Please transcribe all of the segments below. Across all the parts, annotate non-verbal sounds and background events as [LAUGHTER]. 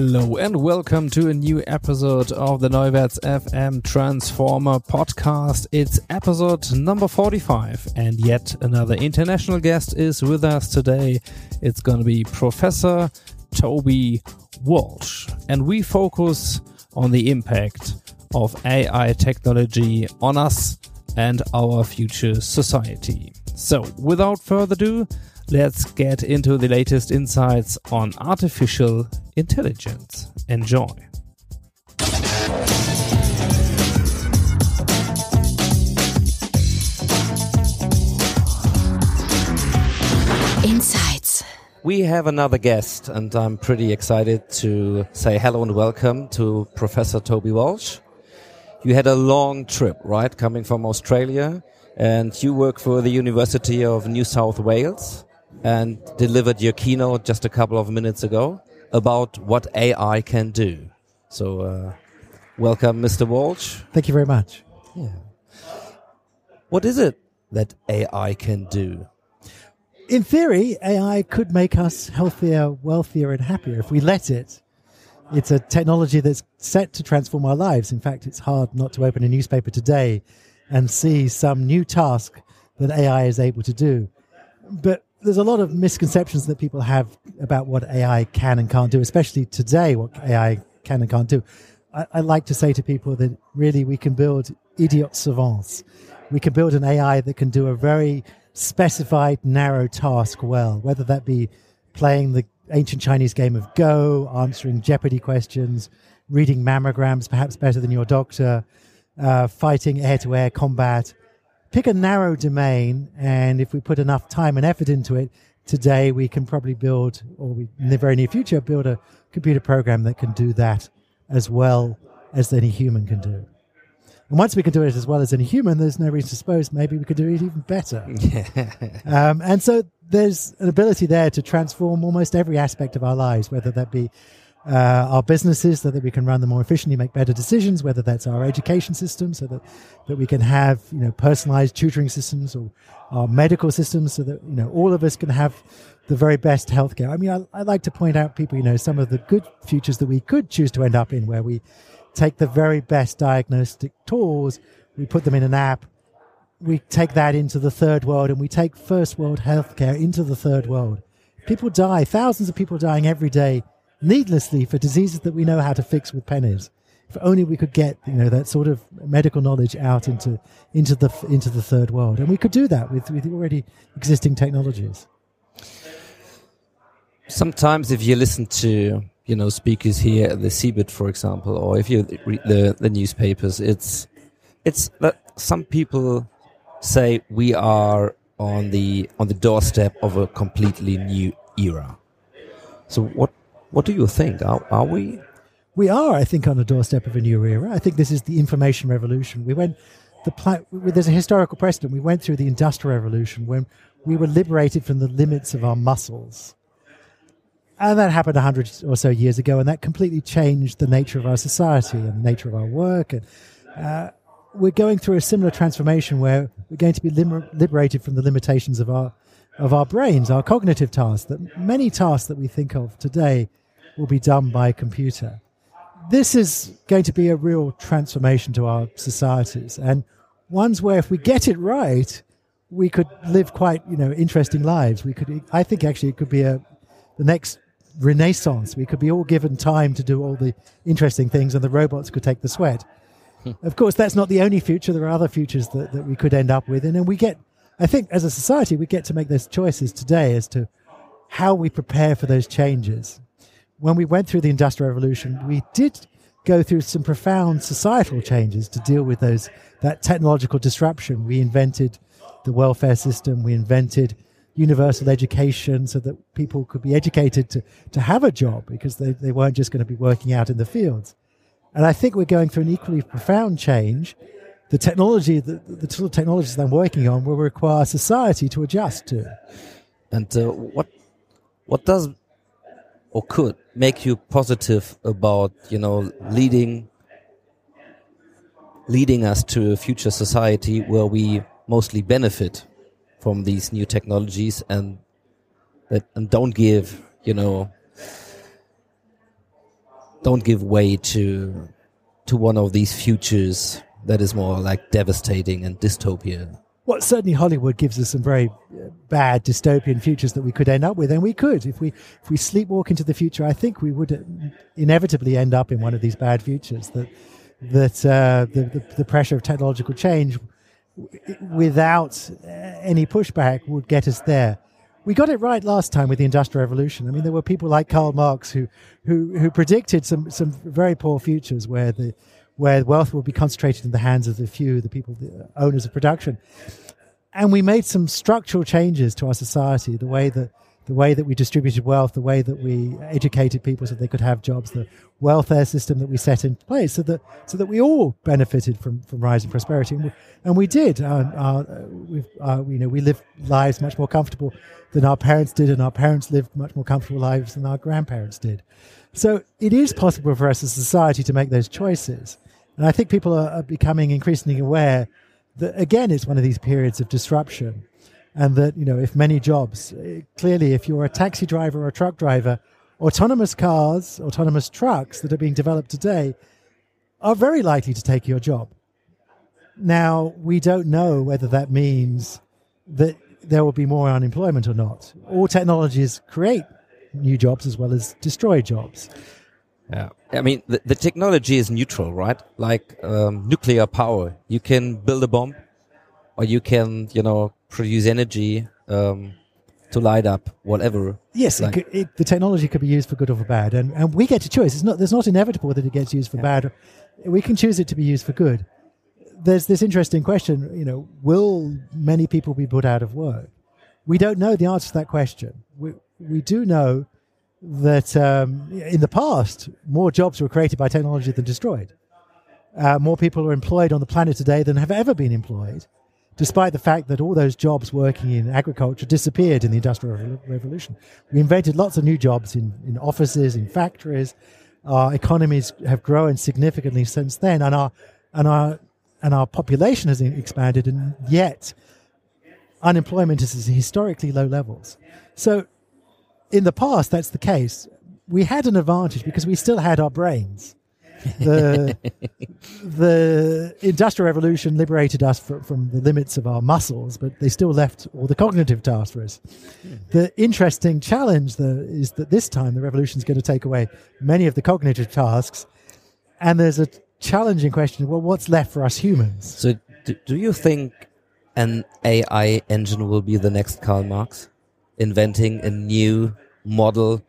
Hello and welcome to a new episode of the Neuwärts FM Transformer podcast. It's episode number 45 and yet another international guest is with us today. It's going to be Professor Toby Walsh and we focus on the impact of AI technology on us and our future society. So, without further ado, let's get into the latest insights on artificial intelligence. Enjoy. Insights. We have another guest, and I'm pretty excited to say hello and welcome to Professor Toby Walsh. You had a long trip, right, coming from Australia, and you work for the University of New South Wales and delivered your keynote just a couple of minutes ago about what AI can do. So, uh, welcome, Mr. Walsh. Thank you very much. Yeah. What is it that AI can do? In theory, AI could make us healthier, wealthier, and happier if we let it. It's a technology that's set to transform our lives. In fact, it's hard not to open a newspaper today and see some new task that AI is able to do. But there's a lot of misconceptions that people have about what AI can and can't do, especially today, what AI can and can't do. I, I like to say to people that really we can build idiot savants. We can build an AI that can do a very specified, narrow task well, whether that be playing the ancient Chinese game of Go, answering Jeopardy questions, reading mammograms, perhaps better than your doctor, uh, fighting air to air combat. Pick a narrow domain, and if we put enough time and effort into it, today we can probably build, or we, in the very near future, build a computer program that can do that as well as any human can do. And once we can do it as well as any human, there's no reason to suppose maybe we could do it even better. [LAUGHS] um, and so there's an ability there to transform almost every aspect of our lives, whether that be uh, our businesses so that we can run them more efficiently, make better decisions, whether that's our education system so that, that we can have, you know, personalized tutoring systems or our medical systems so that, you know, all of us can have the very best healthcare. I mean, I, I like to point out people, you know, some of the good futures that we could choose to end up in where we take the very best diagnostic tools, we put them in an app, we take that into the third world and we take first world healthcare into the third world. People die, thousands of people dying every day needlessly for diseases that we know how to fix with pennies. If only we could get, you know, that sort of medical knowledge out into, into the, into the third world. And we could do that with, with already existing technologies. Sometimes, if you listen to you know speakers here at the CeBIT, for example, or if you read the the newspapers, it's it's that some people say we are on the on the doorstep of a completely new era. So what what do you think? Are, are we? We are, I think, on the doorstep of a new era. I think this is the information revolution. We went the pla- there's a historical precedent. We went through the industrial revolution when we were liberated from the limits of our muscles. And that happened 100 or so years ago, and that completely changed the nature of our society and the nature of our work. And uh, we're going through a similar transformation where we're going to be liber- liberated from the limitations of our of our brains, our cognitive tasks. That many tasks that we think of today will be done by a computer. This is going to be a real transformation to our societies, and ones where if we get it right, we could live quite you know interesting lives. We could, I think, actually, it could be a the next renaissance. We could be all given time to do all the interesting things, and the robots could take the sweat. Hmm. of course, that's not the only future. There are other futures that, that we could end up with, and then we get. I think as a society, we get to make those choices today as to how we prepare for those changes. When we went through the Industrial Revolution, we did go through some profound societal changes to deal with those that technological disruption. We invented the welfare system. We invented universal education so that people could be educated to, to have a job because they, they weren't just going to be working out in the fields. And I think we're going through an equally profound change. The technology, the, the sort of technologies that I'm working on will require society to adjust to. And uh, what what does or could make you positive about you know leading leading us to a future society where we mostly benefit from these new technologies and that and don't give you know don't give way to to one of these futures that is more like devastating and dystopia well, certainly Hollywood gives us some very uh, bad dystopian futures that we could end up with, and we could if we if we sleepwalk into the future. I think we would uh, inevitably end up in one of these bad futures that that uh, the, the, the pressure of technological change without uh, any pushback would get us there. We got it right last time with the Industrial Revolution. I mean, there were people like Karl Marx who who, who predicted some some very poor futures where the where wealth will be concentrated in the hands of the few, the people, the owners of production. And we made some structural changes to our society, the way that the way that we distributed wealth, the way that we educated people so they could have jobs, the welfare system that we set in place, so that so that we all benefited from from rising prosperity, and we, and we did. Uh, uh, we uh, you know we lived lives much more comfortable than our parents did, and our parents lived much more comfortable lives than our grandparents did. So it is possible for us as a society to make those choices. And I think people are, becoming increasingly aware that, again, it's one of these periods of disruption. And that, you know, if many jobs, eh, clearly, if you're a taxi driver or a truck driver, autonomous cars, autonomous trucks that are being developed today are very likely to take your job. Now, we don't know whether that means that there will be more unemployment or not. All technologies create new jobs as well as destroy jobs. Yeah. I mean, the, the technology is neutral, right? Like um, nuclear power. You can build a bomb or you can, you know, produce energy um, to light up whatever. Yes, like, it could, it, the technology could be used for good or for bad. And, and we get to choose. It's not, there's not inevitable that it gets used for yeah. bad. We can choose it to be used for good. There's this interesting question, you know, will many people be put out of work? We don't know the answer to that question. We, we do know that um, in the past, more jobs were created by technology than destroyed. Uh, more people are employed on the planet today than have ever been employed, despite the fact that all those jobs working in agriculture disappeared in the Industrial Revolution. We invented lots of new jobs in, in offices, in factories. Our economies have grown significantly since then, and our and our and our population has expanded, and yet unemployment is at historically low levels. So in the past, that's the case. We had an advantage because we still had our brains. The, [LAUGHS] the Industrial Revolution liberated us from, from the limits of our muscles, but they still left all the cognitive tasks for us. The interesting challenge though, is that this time the revolution is going to take away many of the cognitive tasks, and there's a challenging question well, what's left for us humans? So, do, do you think an AI engine will be the next Karl Marx? Inventing a new model,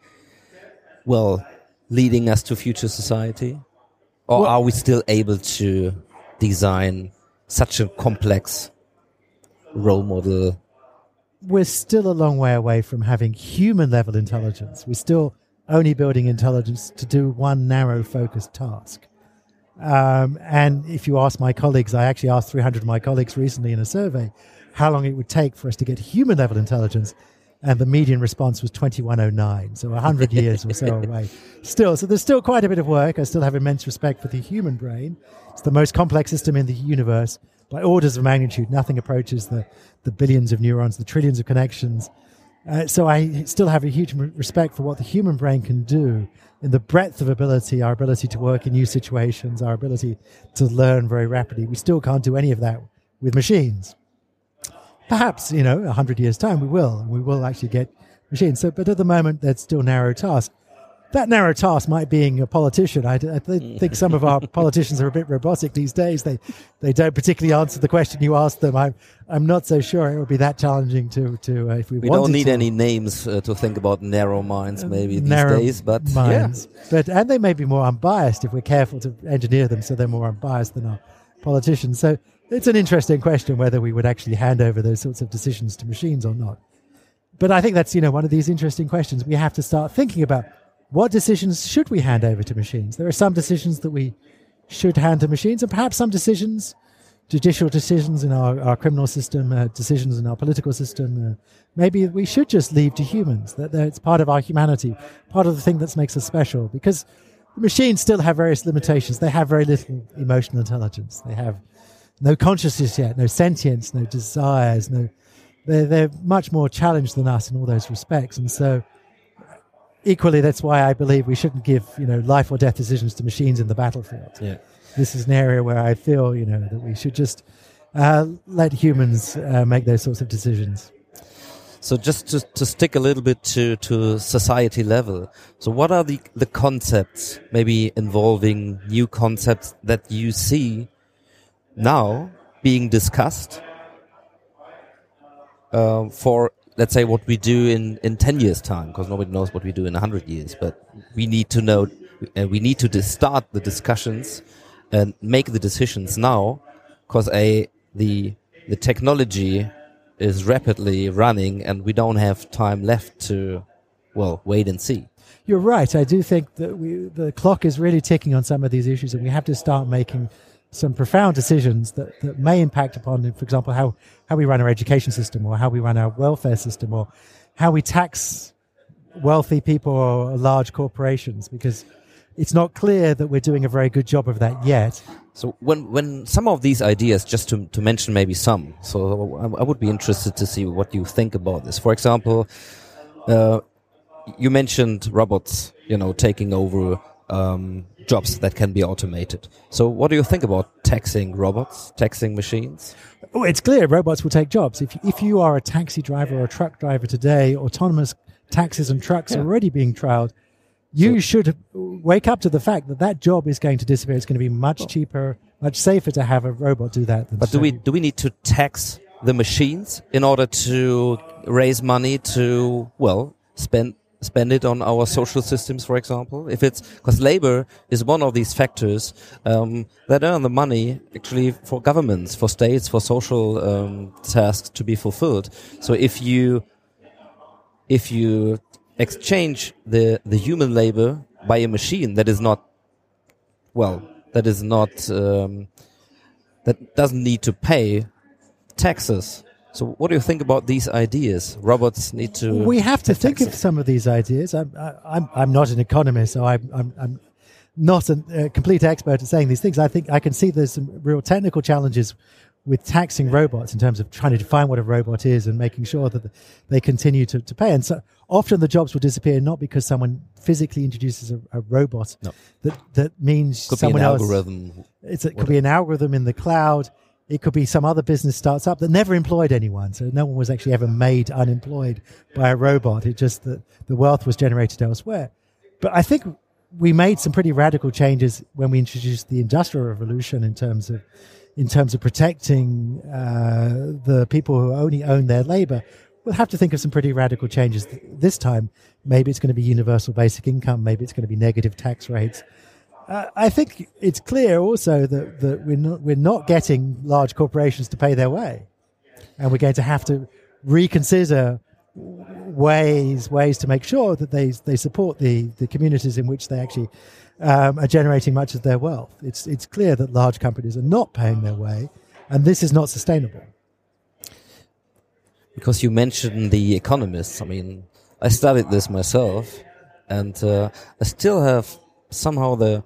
well, leading us to future society? Or well, are we still able to design such a complex role model? We're still a long way away from having human level intelligence. We're still only building intelligence to do one narrow focused task. Um, and if you ask my colleagues, I actually asked 300 of my colleagues recently in a survey how long it would take for us to get human level intelligence and the median response was 2109, so 100 years or so [LAUGHS] away. Still, so there's still quite a bit of work. I still have immense respect for the human brain. It's the most complex system in the universe by orders of magnitude. Nothing approaches the, the billions of neurons, the trillions of connections. Uh, so I still have a huge respect for what the human brain can do in the breadth of ability, our ability to work in new situations, our ability to learn very rapidly. We still can't do any of that with machines perhaps you know a hundred years time we will we will actually get machines so but at the moment that's still narrow task that narrow task might being a politician. I, I [LAUGHS] think some of our politicians are a bit robotic these days. They they don't particularly answer the question you ask them. I'm I'm not so sure it would be that challenging to to uh, if we. We don't need to. any names uh, to think about narrow minds, maybe these narrow days. But minds. But and they may be more unbiased if we're careful to engineer them so they're more unbiased than our politicians. So it's an interesting question whether we would actually hand over those sorts of decisions to machines or not. But I think that's you know one of these interesting questions we have to start thinking about. What decisions should we hand over to machines? There are some decisions that we should hand to machines, and perhaps some decisions, judicial decisions in our, our criminal system, uh, decisions in our political system, uh, maybe we should just leave to humans. That, that it's part of our humanity, part of the thing that makes us special. Because machines still have various limitations. They have very little emotional intelligence. They have no consciousness yet, no sentience, no desires, no. They're, they're much more challenged than us in all those respects, and so equally, that's why I believe we shouldn't give you know life or death decisions to machines in the battlefield. Yeah. This is an area where I feel you know that we should just uh, let humans uh, make those sorts of decisions. So just to, to stick a little bit to, to society level. So what are the, the concepts, maybe involving new concepts that you see now being discussed uh, for, let's say, what we do in, in 10 years time, because nobody knows what we do in 100 years, but we need to know, uh, we need to start the discussions and make the decisions now, because a, the, the technology is rapidly running and we don't have time left to, well, wait and see. You're right. I do think that we, the clock is really ticking on some of these issues, and we have to start making some profound decisions that, that may impact upon, for example, how, how we run our education system, or how we run our welfare system, or how we tax wealthy people or large corporations, because it's not clear that we're doing a very good job of that yet. So when when some of these ideas, just to to mention maybe some, so I, I would be interested to see what you think about this. For example, uh, you mentioned robots, you know, taking over um, jobs that can be automated. So what do you think about taxing robots, taxing machines? Oh, it's clear robots will take jobs. If if you are a taxi driver or a truck driver today, autonomous taxis and trucks are already being trialed. You should wake up to the fact that that job is going to disappear. It's going to be much cheaper, much safer to have a robot do that. Than But do we do we need to tax the machines in order to raise money to well spend spend it on our social systems, for example? If it's because labor is one of these factors um, that earn the money actually for governments, for states, for social um, tasks to be fulfilled. So if you if you exchange the the human labor by a machine that is not well that is not um, that doesn't need to pay taxes. So what do you think about these ideas? Robots need to. we have to think of some of these ideas. I'm, I- I'm, I'm not an economist, so I'm, I'm, I'm not a, a complete expert at saying these things. I think I can see there's some real technical challenges with taxing robots in terms of trying to define what a robot is and making sure that they continue to, to pay. And so often the jobs will disappear not because someone physically introduces a, a robot No. that, that means Could be someone an else. algorithm. It's, it could be an algorithm in the cloud. It could be some other business starts up that never employed anyone. So no one was actually ever made unemployed by a robot. It just that the wealth was generated elsewhere. But I think we made some pretty radical changes when we introduced the industrial revolution in terms of in terms of protecting uh, the people who only own their labor. We'll have to think of some pretty radical changes th- this time. Maybe it's going to be universal basic income. Maybe it's going to be negative tax rates. Uh, I think it's clear also that, that we're not we're not getting large corporations to pay their way, and we're going to have to reconsider ways ways to make sure that they they support the the communities in which they actually um, are generating much of their wealth. It's it's clear that large companies are not paying their way, and this is not sustainable. because you mentioned the economists. I mean, I studied this myself, and uh, I still have somehow the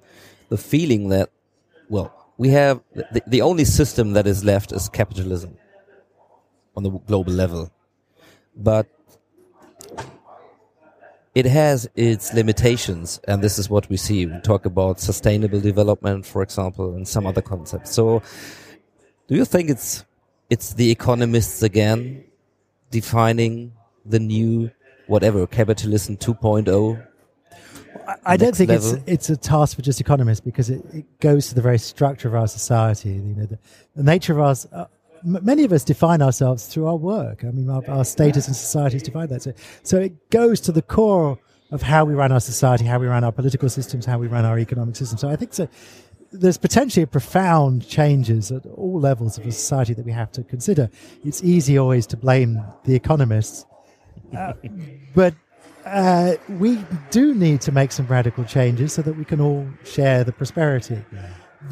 the feeling that well, we have the, the only system that is left is capitalism on the global level, but it has its limitations, and this is what we see. We talk about sustainable development, for example, and some other concepts. So, do you think it's it's the economists again defining the new whatever capitalism 2.0 I, I don't think level? it's it's a task for just economists because it, it goes to the very structure of our society. You know, the, the nature of us. M- many of us define ourselves through our work. I mean, our, our status in society is defined that. So, so it goes to the core of how we run our society, how we run our political systems, how we run our economic system. So I think so. There's potentially profound changes at all levels of a society that we have to consider. It's easy always to blame the economists, uh, [LAUGHS] but uh, we do need to make some radical changes so that we can all share the prosperity.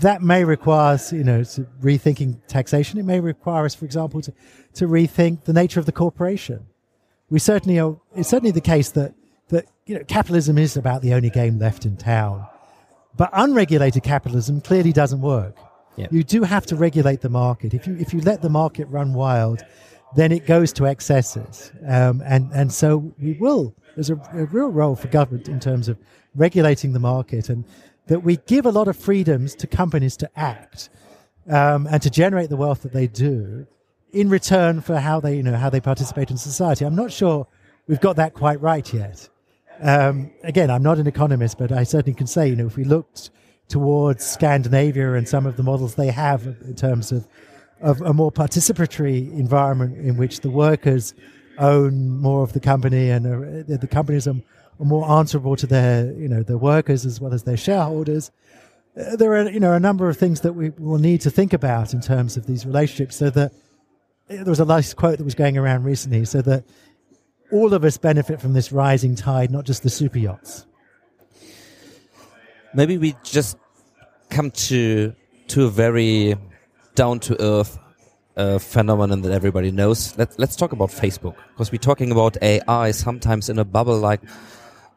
That may require us, you know, rethinking taxation. It may require us, for example, to, to rethink the nature of the corporation. We certainly are, it's certainly the case that, that, you know, capitalism is about the only game left in town. But unregulated capitalism clearly doesn't work. Yeah. You do have to regulate the market. If you, if you let the market run wild, then it goes to excesses. Um, and, and so we will, there's a, a real role for government in terms of regulating the market and that we give a lot of freedoms to companies to act um, and to generate the wealth that they do in return for how they, you know, how they participate in society. I'm not sure we've got that quite right yet. Um, again, I'm not an economist, but I certainly can say, you know, if we looked towards Scandinavia and some of the models they have in terms of, of a more participatory environment in which the workers own more of the company and uh, the, the companies are, are more answerable to their, you know, their workers as well as their shareholders. Uh, there are, you know, a number of things that we will need to think about in terms of these relationships so that there was a nice quote that was going around recently so that all of us benefit from this rising tide, not just the super yachts. maybe we just come to to a very down to earth uh, phenomenon that everybody knows. Let, let's talk about Facebook because we're talking about AI sometimes in a bubble like,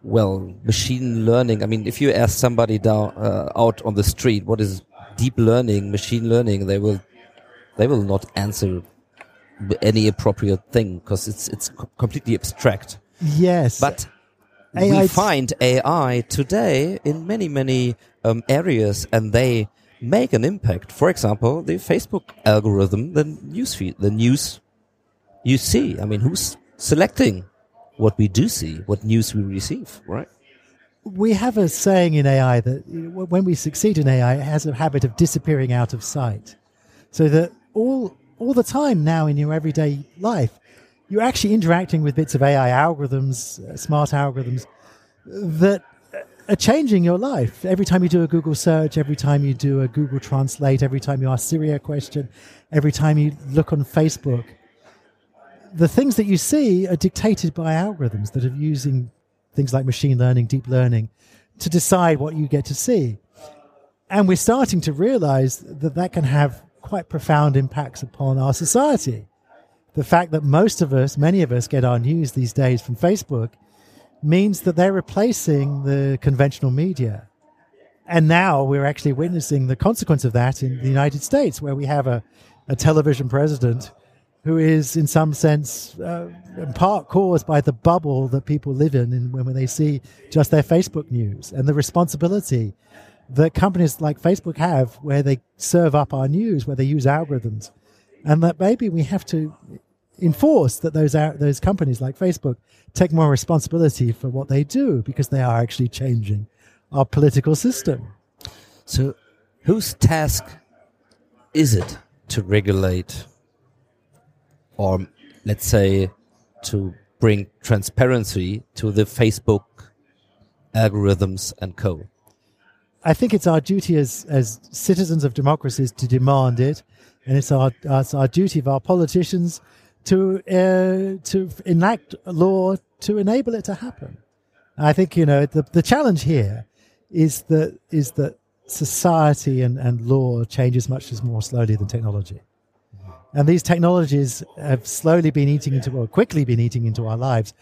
well, machine learning. I mean, if you ask somebody down uh, out on the street what is deep learning, machine learning, they will they will not answer any appropriate thing because it's it's co- completely abstract. Yes, But AI we find AI today in many, many um, areas and they make an impact. For example, the Facebook algorithm, the newsfeed, the news you see. I mean, who's selecting what we do see, what news we receive, right? we have a saying in AI that when we succeed in AI, it has a habit of disappearing out of sight. So that all all the time now in your everyday life, you're actually interacting with bits of AI algorithms, uh, smart algorithms that are changing your life. Every time you do a Google search, every time you do a Google Translate, every time you ask Siri a question, every time you look on Facebook, the things that you see are dictated by algorithms that are using things like machine learning, deep learning, to decide what you get to see. And we're starting to realize that that can have quite profound impacts upon our society. The fact that most of us, many of us, get our news these days from Facebook means that they're replacing the conventional media. And now we're actually witnessing the consequence of that in the United States, where we have a, a television president who is, in some sense, uh, in part caused by the bubble that people live in, when, they see just their Facebook news and the responsibility that companies like Facebook have, where they serve up our news, where they use algorithms, and that maybe we have to enforce that those out, those companies like Facebook take more responsibility for what they do because they are actually changing our political system. So, whose task is it to regulate, or let's say, to bring transparency to the Facebook algorithms and co? I think it's our duty as, as citizens of democracies to demand it, and it's our it's our duty of our politicians to uh, to enact law to enable it to happen. I think you know the the challenge here is that is that society and, and law changes much more slowly than technology. And these technologies have slowly been eating into, or quickly been eating into our lives.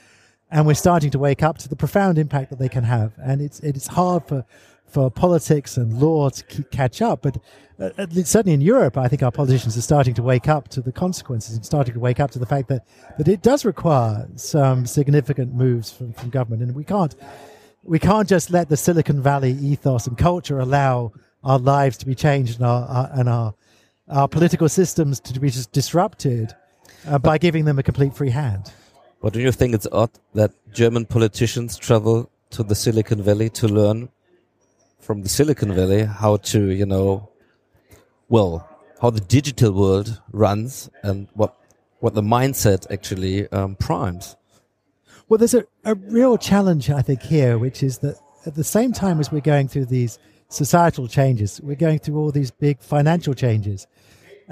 And we're starting to wake up to the profound impact that they can have. And it's, it's hard for, for politics and law to keep, catch up. But uh, at least certainly in Europe, I think our politicians are starting to wake up to the consequences and starting to wake up to the fact that, that it does require some significant moves from, from government. And we can't, we can't just let the Silicon Valley ethos and culture allow our lives to be changed and our, our and our our political systems to be just disrupted uh, by giving them a complete free hand. But do you think it's odd that German politicians travel to the Silicon Valley to learn from the Silicon Valley how to, you know, well, how the digital world runs and what what the mindset actually um, primes. Well, there's a, a real challenge, I think, here, which is that at the same time as we're going through these societal changes, we're going through all these big financial changes.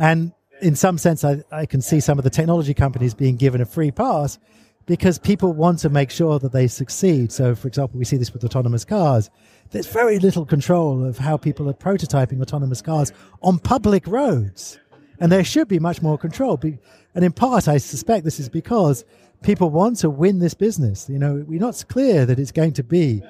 And in some sense, I, I can see some of the technology companies being given a free pass because people want to make sure that they succeed. So, for example, we see this with autonomous cars. There's very little control of how people are prototyping autonomous cars on public roads. And there should be much more control. And in part, I suspect this is because people want to win this business. You know, we're not clear that it's going to be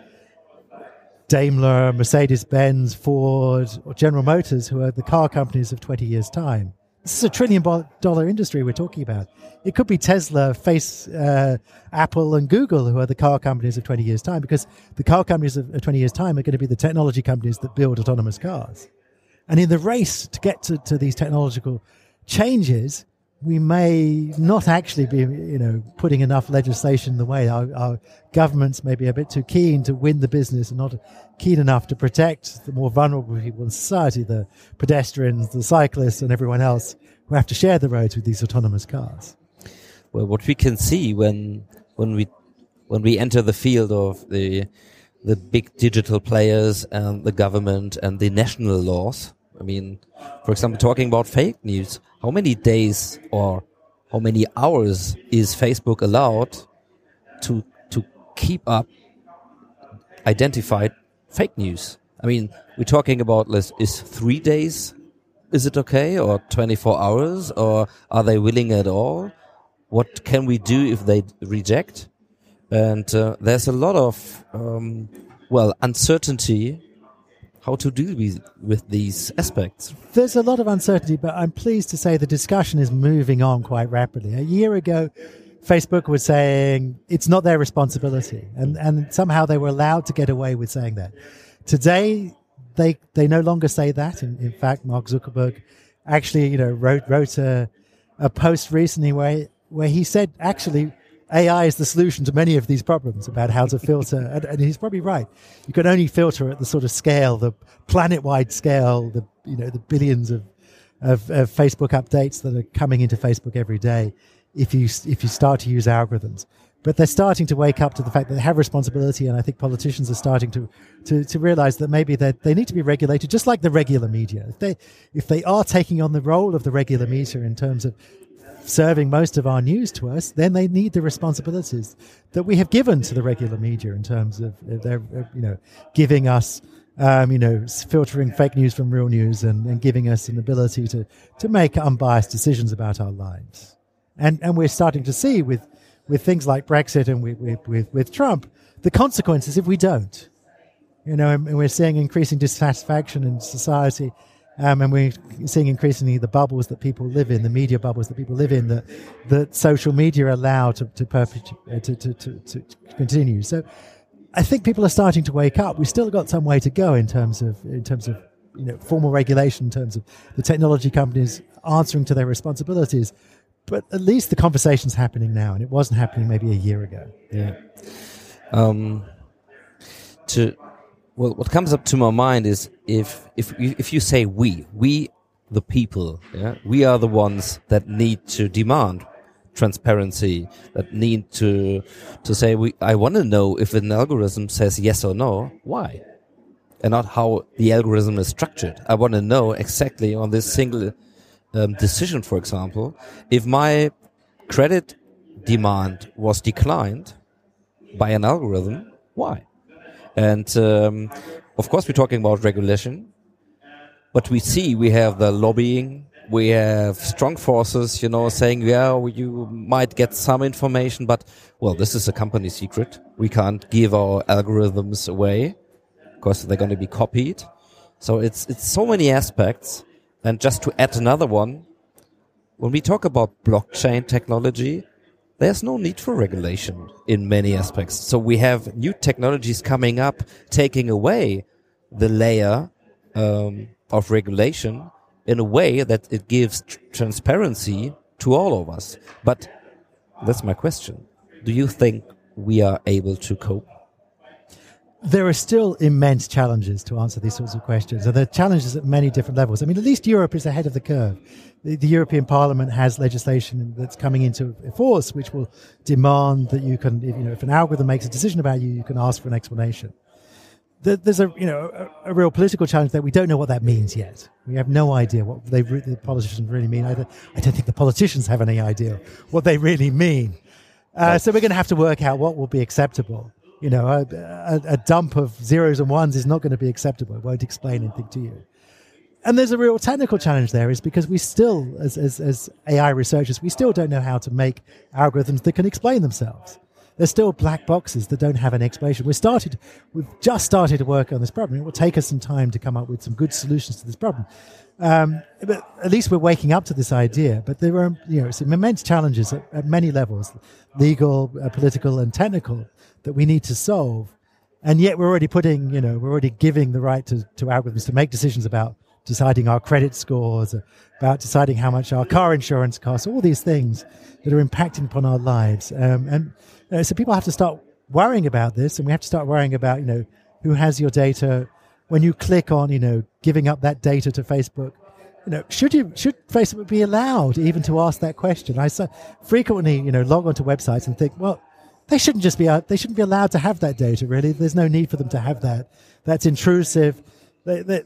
Daimler, Mercedes Benz, Ford, or General Motors, who are the car companies of 20 years' time. This is a trillion dollar industry we're talking about. It could be Tesla, Face, uh, Apple, and Google, who are the car companies of 20 years' time, because the car companies of 20 years' time are going to be the technology companies that build autonomous cars. And in the race to get to, to these technological changes, we may not actually be, you know, putting enough legislation in the way. Our, our, governments may be a bit too keen to win the business and not keen enough to protect the more vulnerable people in society, the pedestrians, the cyclists, and everyone else who have to share the roads with these autonomous cars. Well, what we can see when when we when we enter the field of the the big digital players and the government and the national laws. I mean, for example, talking about fake news how many days or how many hours is Facebook allowed to to keep up identified fake news? I mean, we're talking about is three days. Is it okay, or 24 hours, or are they willing at all? What can we do if they reject? And uh, there's a lot of um, well uncertainty how to deal with, with these aspects. There's a lot of uncertainty, but I'm pleased to say the discussion is moving on quite rapidly. A year ago, Facebook was saying it's not their responsibility, and, and somehow they were allowed to get away with saying that. Today, they they no longer say that. In, in fact, Mark Zuckerberg actually, you know, wrote wrote a, a post recently where where he said actually AI is the solution to many of these problems about how to filter. [LAUGHS] and, and, he's probably right. You can only filter at the sort of scale, the planet-wide scale, the you know the billions of, of, of Facebook updates that are coming into Facebook every day. If you if you start to use algorithms, but they're starting to wake up to the fact that they have responsibility, and I think politicians are starting to to, to realize that maybe they they need to be regulated, just like the regular media. If they if they are taking on the role of the regular media in terms of serving most of our news to us, then they need the responsibilities that we have given to the regular media in terms of their, you know, giving us, um, you know, filtering fake news from real news and, and giving us an ability to, to make unbiased decisions about our lives. And, and we're starting to see with, with things like Brexit and with, with, with Trump, the consequences if we don't. You know, and we're seeing increasing dissatisfaction in society um, and we're seeing increasingly the bubbles that people live in, the media bubbles that people live in, that that social media allow to to, uh, to, to, to, to continue. So, I think people are starting to wake up. We've still got some way to go in terms of in terms of you know formal regulation, in terms of the technology companies answering to their responsibilities. But at least the conversation's happening now, and it wasn't happening maybe a year ago. Yeah. Um, to well, what comes up to my mind is if if if you say we, we the people, yeah, we are the ones that need to demand transparency, that need to to say we. I want to know if an algorithm says yes or no, why, and not how the algorithm is structured. I want to know exactly on this single um, decision, for example, if my credit demand was declined by an algorithm, why? And um, of course, we're talking about regulation, but we see we have the lobbying. We have strong forces, you know, saying, yeah, you might get some information, but well, this is a company secret. We can't give our algorithms away because they're going to be copied. So it's, it's so many aspects. And just to add another one, when we talk about blockchain technology, there's no need for regulation in many aspects. So we have new technologies coming up, taking away the layer um, of regulation in a way that it gives tr transparency to all of us. But that's my question. Do you think we are able to cope? there are still immense challenges to answer these sorts of questions. And there are challenges at many different levels. I mean, at least Europe is ahead of the curve. The, the, European Parliament has legislation that's coming into force, which will demand that you can, if, you know, if an algorithm makes a decision about you, you can ask for an explanation. there's a, you know, a, a, real political challenge that we don't know what that means yet. We have no idea what they, the politicians really mean. I don't, I don't think the politicians have any idea what they really mean. Uh, so we're going to have to work out what will be acceptable you know, a, a, a, dump of zeros and ones is not going to be acceptable. It won't explain anything to you. And there's a real technical challenge there is because we still, as, as, as AI researchers, we still don't know how to make algorithms that can explain themselves. There's still black boxes that don't have an explanation. We started, we've just started to work on this problem. It will take us some time to come up with some good solutions to this problem. Um, but at least we're waking up to this idea. But there are, you know, some immense challenges at, at many levels, legal, uh, political, and technical that we need to solve. And yet we're already putting, you know, we're already giving the right to, to algorithms to make decisions about deciding our credit scores, about deciding how much our car insurance costs, all these things that are impacting upon our lives. Um, and uh, so people have to start worrying about this, and we have to start worrying about, you know, who has your data. When you click on, you know, giving up that data to Facebook, you know, should you should Facebook be allowed even to ask that question? I so frequently, you know, log onto websites and think, well, they shouldn't just be uh, they shouldn't be allowed to have that data. Really, there's no need for them to have that. That's intrusive. They, they,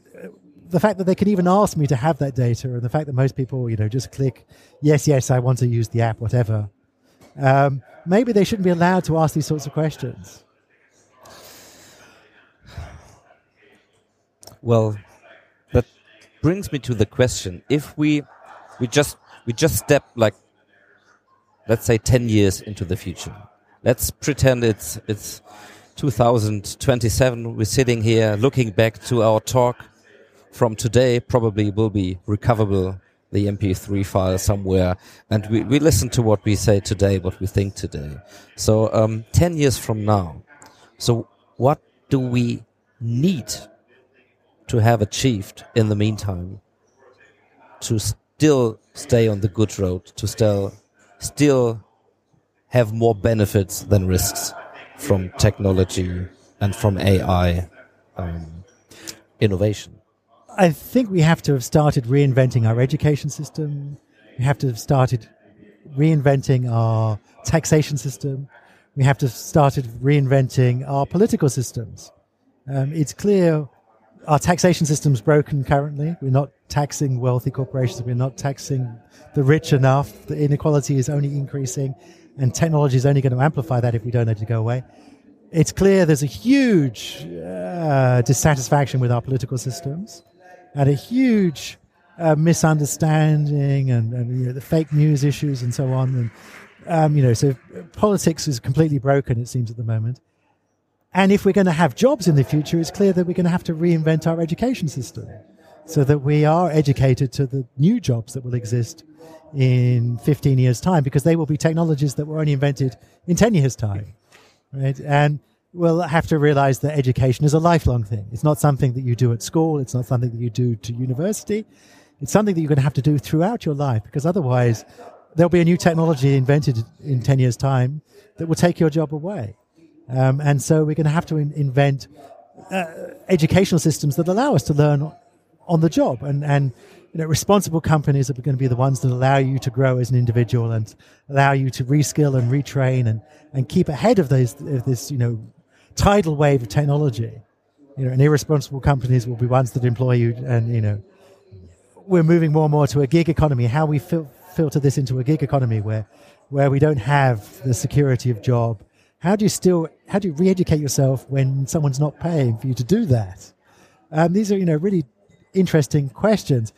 the fact that they can even ask me to have that data, and the fact that most people, you know, just click yes, yes, I want to use the app, whatever. Um, maybe they shouldn't be allowed to ask these sorts of questions. Well, that brings me to the question: If we we just we just step like let's say 10 years into the future let's pretend it's it's 2027. We're sitting here looking back to our talk from today. Probably will be recoverable the MP3 file somewhere, and we, we listen to what we say today, what we think today. So um, 10 years from now, so what do we need to have achieved in the meantime to still stay on the good road, to still still have more benefits than risks from technology and from AI um, innovation? I think we have to have started reinventing our education system. We have to have started reinventing our taxation system. We have to have started reinventing our political systems. Um, it's clear our taxation system's broken currently. We're not taxing wealthy corporations. We're not taxing the rich enough. The inequality is only increasing and technology is only going to amplify that if we don't let it go away. It's clear there's a huge uh, dissatisfaction with our political systems and a huge uh, misunderstanding and, and you know, the fake news issues and so on. And, um, you know, so politics is completely broken, it seems, at the moment. And if we're going to have jobs in the future, it's clear that we're going to have to reinvent our education system so that we are educated to the new jobs that will exist in 15 years' time because they will be technologies that were only invented in 10 years' time. Right? And we'll have to realize that education is a lifelong thing. It's not something that you do at school, it's not something that you do to university. It's something that you're going to have to do throughout your life because otherwise there'll be a new technology invented in 10 years' time that will take your job away. Um, and so we're going to have to in- invent uh, educational systems that allow us to learn on the job and, and you know, responsible companies are going to be the ones that allow you to grow as an individual and allow you to reskill and retrain and, and keep ahead of those, of this, you know, tidal wave of technology. You know, and irresponsible companies will be ones that employ you and, you know, we're moving more and more to a gig economy. How we fil- filter this into a gig economy where, where we don't have the security of job. How do you still, how do you re-educate yourself when someone's not paying for you to do that? Um, these are, you know, really interesting questions.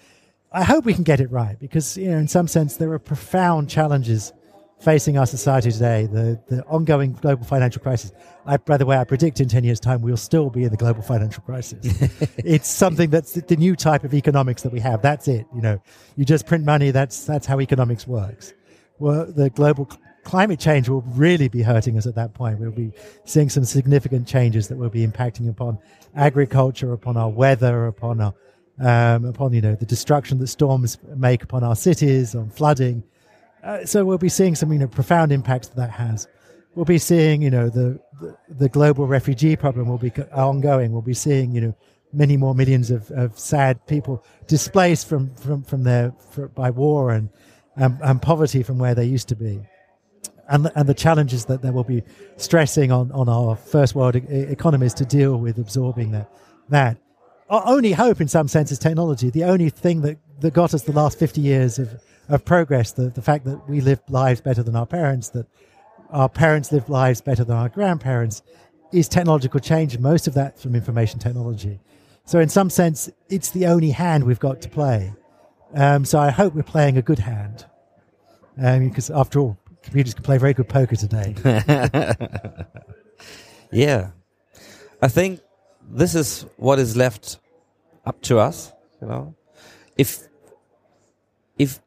I hope we can get it right because, you know, in some sense, there are profound challenges facing our society today. The, the ongoing global financial crisis. I, by the way, I predict in 10 years' time we'll still be in the global financial crisis. [LAUGHS] it's something that's the new type of economics that we have. That's it. You know, you just print money. That's, that's how economics works. Well, the global climate change will really be hurting us at that point. We'll be seeing some significant changes that will be impacting upon agriculture, upon our weather, upon our um, upon you know the destruction that storms make upon our cities, on flooding. Uh, so we'll be seeing some you know profound impacts that that has. we'll be seeing, you know, the, the, the global refugee problem will be ongoing. We'll be seeing, you know, many more millions of, of sad people displaced from, from, from their, for, by war and, and, and poverty from where they used to be. And the, and the challenges that there will be stressing on, on our first world e- economies to deal with absorbing that. that. Our only hope, in some sense, is technology. The only thing that, that got us the last 50 years of, of progress, the, the fact that we live lives better than our parents, that our parents lived lives better than our grandparents, is technological change. Most of that from information technology. So, in some sense, it's the only hand we've got to play. Um, so, I hope we're playing a good hand. Um, because, after all, computers can play very good poker today. [LAUGHS] Yeah. I think this is what is left up to us, you know. If if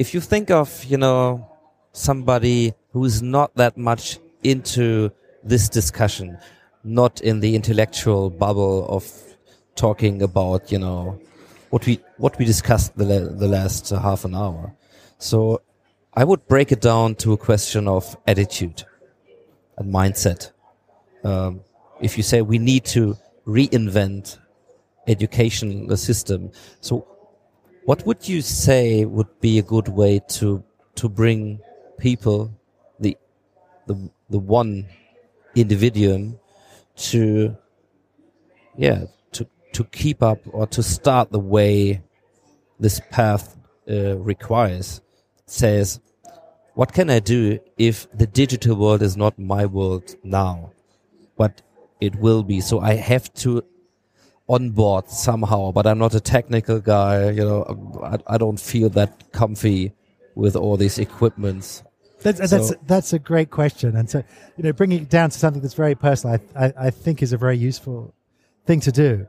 if you think of, you know, somebody who is not that much into this discussion, not in the intellectual bubble of talking about, you know, what we what we discussed the the last uh, half an hour. So I would break it down to a question of attitude and mindset um, if you say we need to reinvent education the system so what would you say would be a good way to to bring people the the the one individuum to yeah to to keep up or to start the way this path uh, requires says what can i do if the digital world is not my world now but it will be. So I have to onboard somehow, but I'm not a technical guy. You know, I, I don't feel that comfy with all these equipments. That's, So- that's that's a great question, and so you know, bringing it down to something that's very personal, I, I, I think is a very useful thing to do.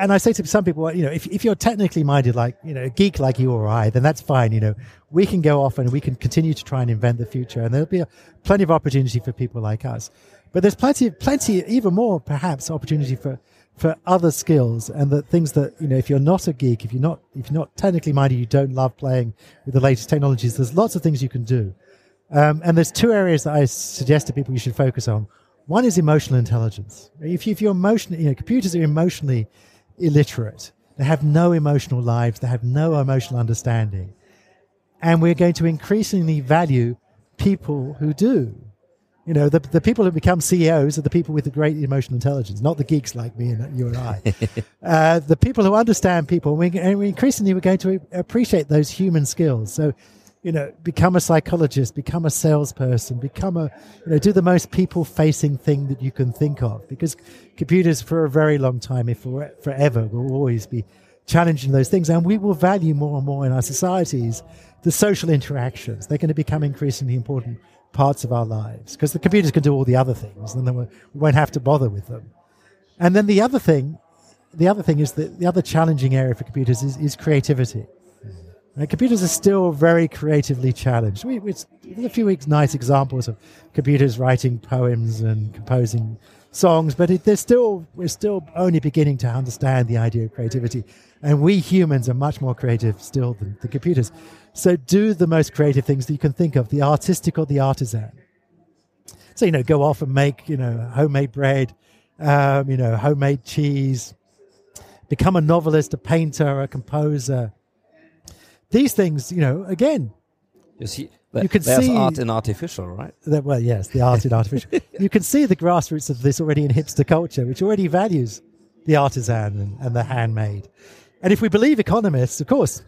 And I say to some people, you know, if if you're technically minded, like you know, a geek like you or I, then that's fine. You know, we can go off and we can continue to try and invent the future, and there'll be a, plenty of opportunity for people like us. But there's plenty, plenty, even more perhaps opportunity for for other skills and the things that you know if you're not a geek if you're not if you're not technically minded you don't love playing with the latest technologies there's lots of things you can do um, and there's two areas that I suggest to people you should focus on. One is emotional intelligence. If, you, if you're emotionally, you know, computers are emotionally illiterate. They have no emotional lives. They have no emotional understanding. And we're going to increasingly value people who do. You know, the, the people who become CEOs are the people with the great emotional intelligence, not the geeks like me and you and I. [LAUGHS] uh, the people who understand people, we, and we increasingly we're going to appreciate those human skills. So, you know, become a psychologist, become a salesperson, become a, you know, do the most people facing thing that you can think of because computers for a very long time, if for, forever, will always be challenging those things. And we will value more and more in our societies the social interactions. They're going to become increasingly important parts of our lives because the computers can do all the other things and then we we won't have to bother with them. And then the other thing, the other thing is that the other challenging area for computers is, is creativity. Computers are still very creatively challenged. We, there's a few weeks nice examples of computers writing poems and composing songs, but it, they're still we're still only beginning to understand the idea of creativity, and we humans are much more creative still than the computers. So do the most creative things that you can think of, the artistic or the artisan. So you know, go off and make you know homemade bread, um, you know, homemade cheese. Become a novelist, a painter, a composer these things, you know, again, You see, You can there's see- art in artificial, right? that, well, yes, the art in artificial. [LAUGHS] you can see the grassroots of this already in hipster culture, which already values the artisan and, and the handmade. And if we believe economists, of course,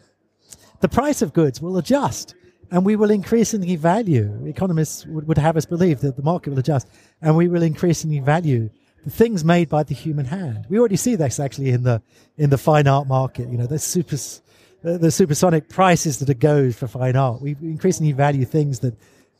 the price of goods will adjust and we will increasingly value, economists would, would have us believe that the market will adjust and we will increasingly value the things made by the human hand. We already see this actually in the, in the fine art market. You know, the super, the, supersonic prices that it goes for fine art. We increasingly value things that,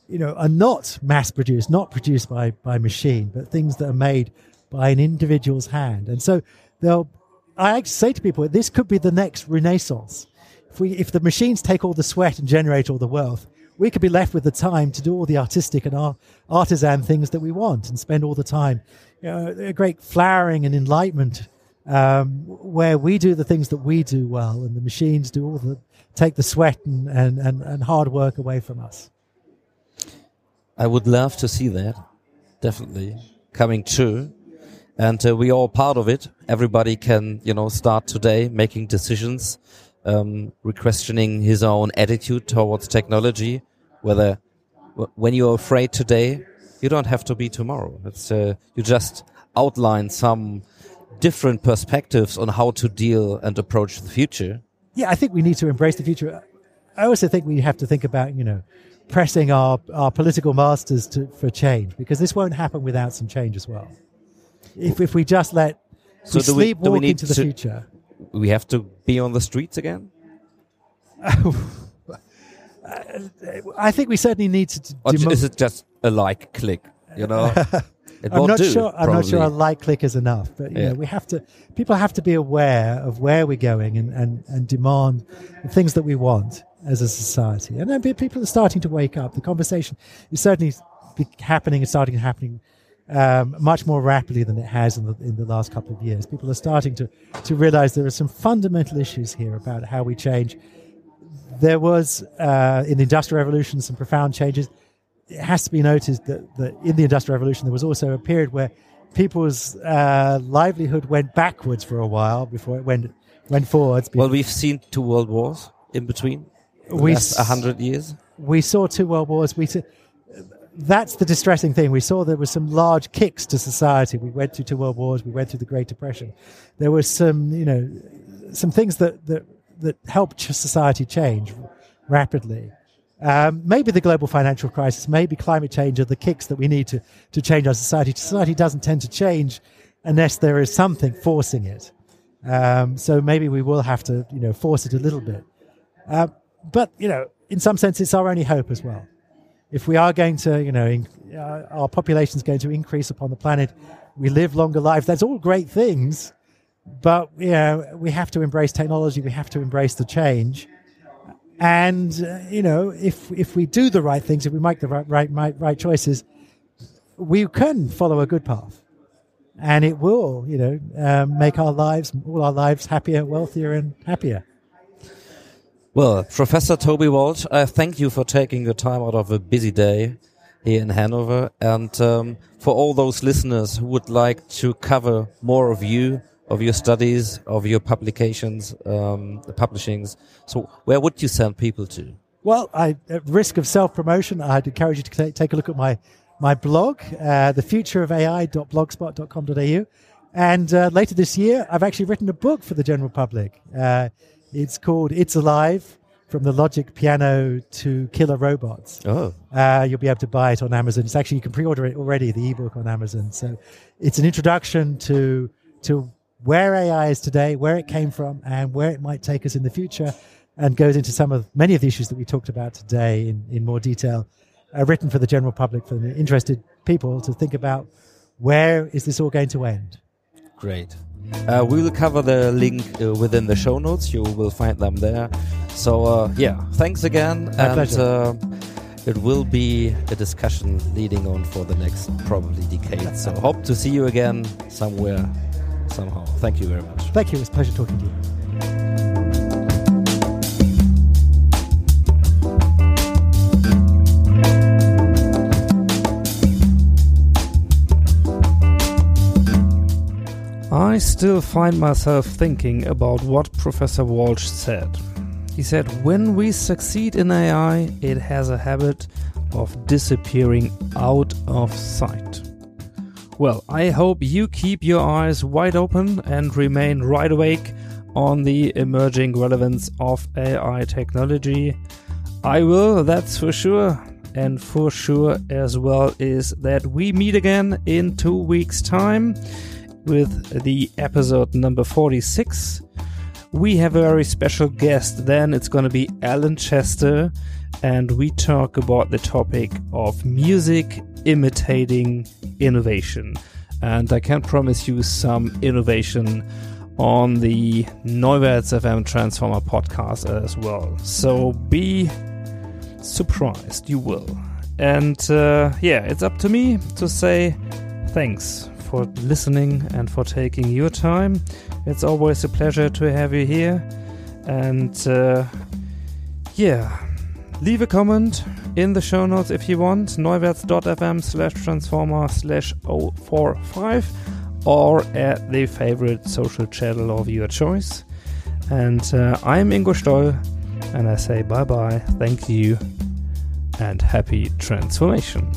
you know, are not mass produced, not produced by, by machine, but things that are made by an individual's hand. And so they'll, I actually say to people, this could be the next renaissance. If we, if the machines take all the sweat and generate all the wealth, we could be left with the time to do all the artistic and art, artisan things that we want and spend all the time, you know, a great flowering and enlightenment, um, where we do the things that we do well and the machines do all the, take the sweat and, and, and, and hard work away from us. I would love to see that. Definitely coming true. And uh, we all part of it. Everybody can, you know, start today making decisions, um, re-questioning his own attitude towards technology. Whether when you're afraid today, you don't have to be tomorrow. It's uh, you just outline some different perspectives on how to deal and approach the future. Yeah, I think we need to embrace the future. I also think we have to think about, you know, pressing our, our political masters to, for change because this won't happen without some change as well. If, if we just let So we do we- do we sleepwalk need into the to- future, We have to be on the streets again. [LAUGHS] I think we certainly need to. to Or demo- is it just a like click? You know, [LAUGHS] I'm won't do, sure. I'm not sure a like click is enough, but you Yeah. know, we have to. People have to be aware of where we're going and, and, and demand the things that we want as a society. And then people are starting to wake up. The conversation is certainly happening and starting to happening um, much more rapidly than it has in the in the last couple of years. People are starting to to realize there are some fundamental issues here about how we change. There was uh, in the industrial revolution some profound changes it has to be noticed that, that in the Industrial Revolution there was also a period where people's uh, livelihood went backwards for a while before it went went forwards. Well, we've seen two world wars in between. We Last hundred years. we saw two world wars. We s- that's the distressing thing. We saw there were some large kicks to society. We went through two world wars. We went through the Great Depression. There were some, you know, some things that that that helped society change rapidly. Um, maybe the global financial crisis, maybe climate change are the kicks that we need to to change our society. Society doesn't tend to change unless there is something forcing it. Um, so maybe we will have to, you know, force it a little bit. Uh, but you know, in some sense, it's our only hope as well. If we are going to, you know, in, uh, our population is going to increase upon the planet, we live longer lives. That's all great things, but you know, we have to embrace technology. We have to embrace the change. And uh, you know, if if we do the right things, if we make the right right right, right choices, we can follow a good path, and it will, you know, um, make our lives, all our lives, happier, wealthier, and happier. Well, Professor Toby Walsh, I thank you for taking the time out of a busy day here in Hanover, and um, for all those listeners who would like to cover more of you, of your studies, of your publications, um, the publishings. So, where would you send people to? Well, I, at risk of self promotion, I'd encourage you to take a look at my, my blog, uh, thefutureofai.blogspot.com.au. And uh, later this year, I've actually written a book for the general public. Uh, it's called It's Alive From the Logic Piano to Killer Robots. Oh, Uh, you'll be able to buy it on Amazon. It's actually, you can pre order it already, the ebook on Amazon. So it's an introduction to, to where AI is today, where it came from, and where it might take us in the future, and goes into some of many of the issues that we talked about today in, in more detail, uh, written for the general public, for the interested people to think about where is this all going to end. great. Uh, we will cover the link uh, within the show notes. You will find them there. So, uh, yeah, thanks again. My and pleasure. Uh, it will be a discussion leading on for the next probably decade. So, hope to see you again somewhere, somehow. Thank you very much. Thank you. It was a pleasure talking to you. I still find myself thinking about what Professor Walsh said. He said, When we succeed in AI, it has a habit of disappearing out of sight. Well, I hope you keep your eyes wide open and remain right awake on the emerging relevance of AI technology. I will, that's for sure. And for sure as well is that we meet again in two weeks' time with the episode number 46. We have a very special guest then. It's going to be Alan Chester, and we talk about the topic of music imitating innovation. And I can promise you some innovation on the Neuwerts FM Transformer podcast as well. So be surprised, you will. And uh, yeah, it's up to me to say thanks for listening and for taking your time. It's always a pleasure to have you here. And uh, yeah, leave a comment, in the show notes if you want, neuwerts.fm slash transformer slash 045 or at the favorite social channel of your choice. And uh, I'm Ingo Stoll, and I say bye bye, thank you, and happy transformation.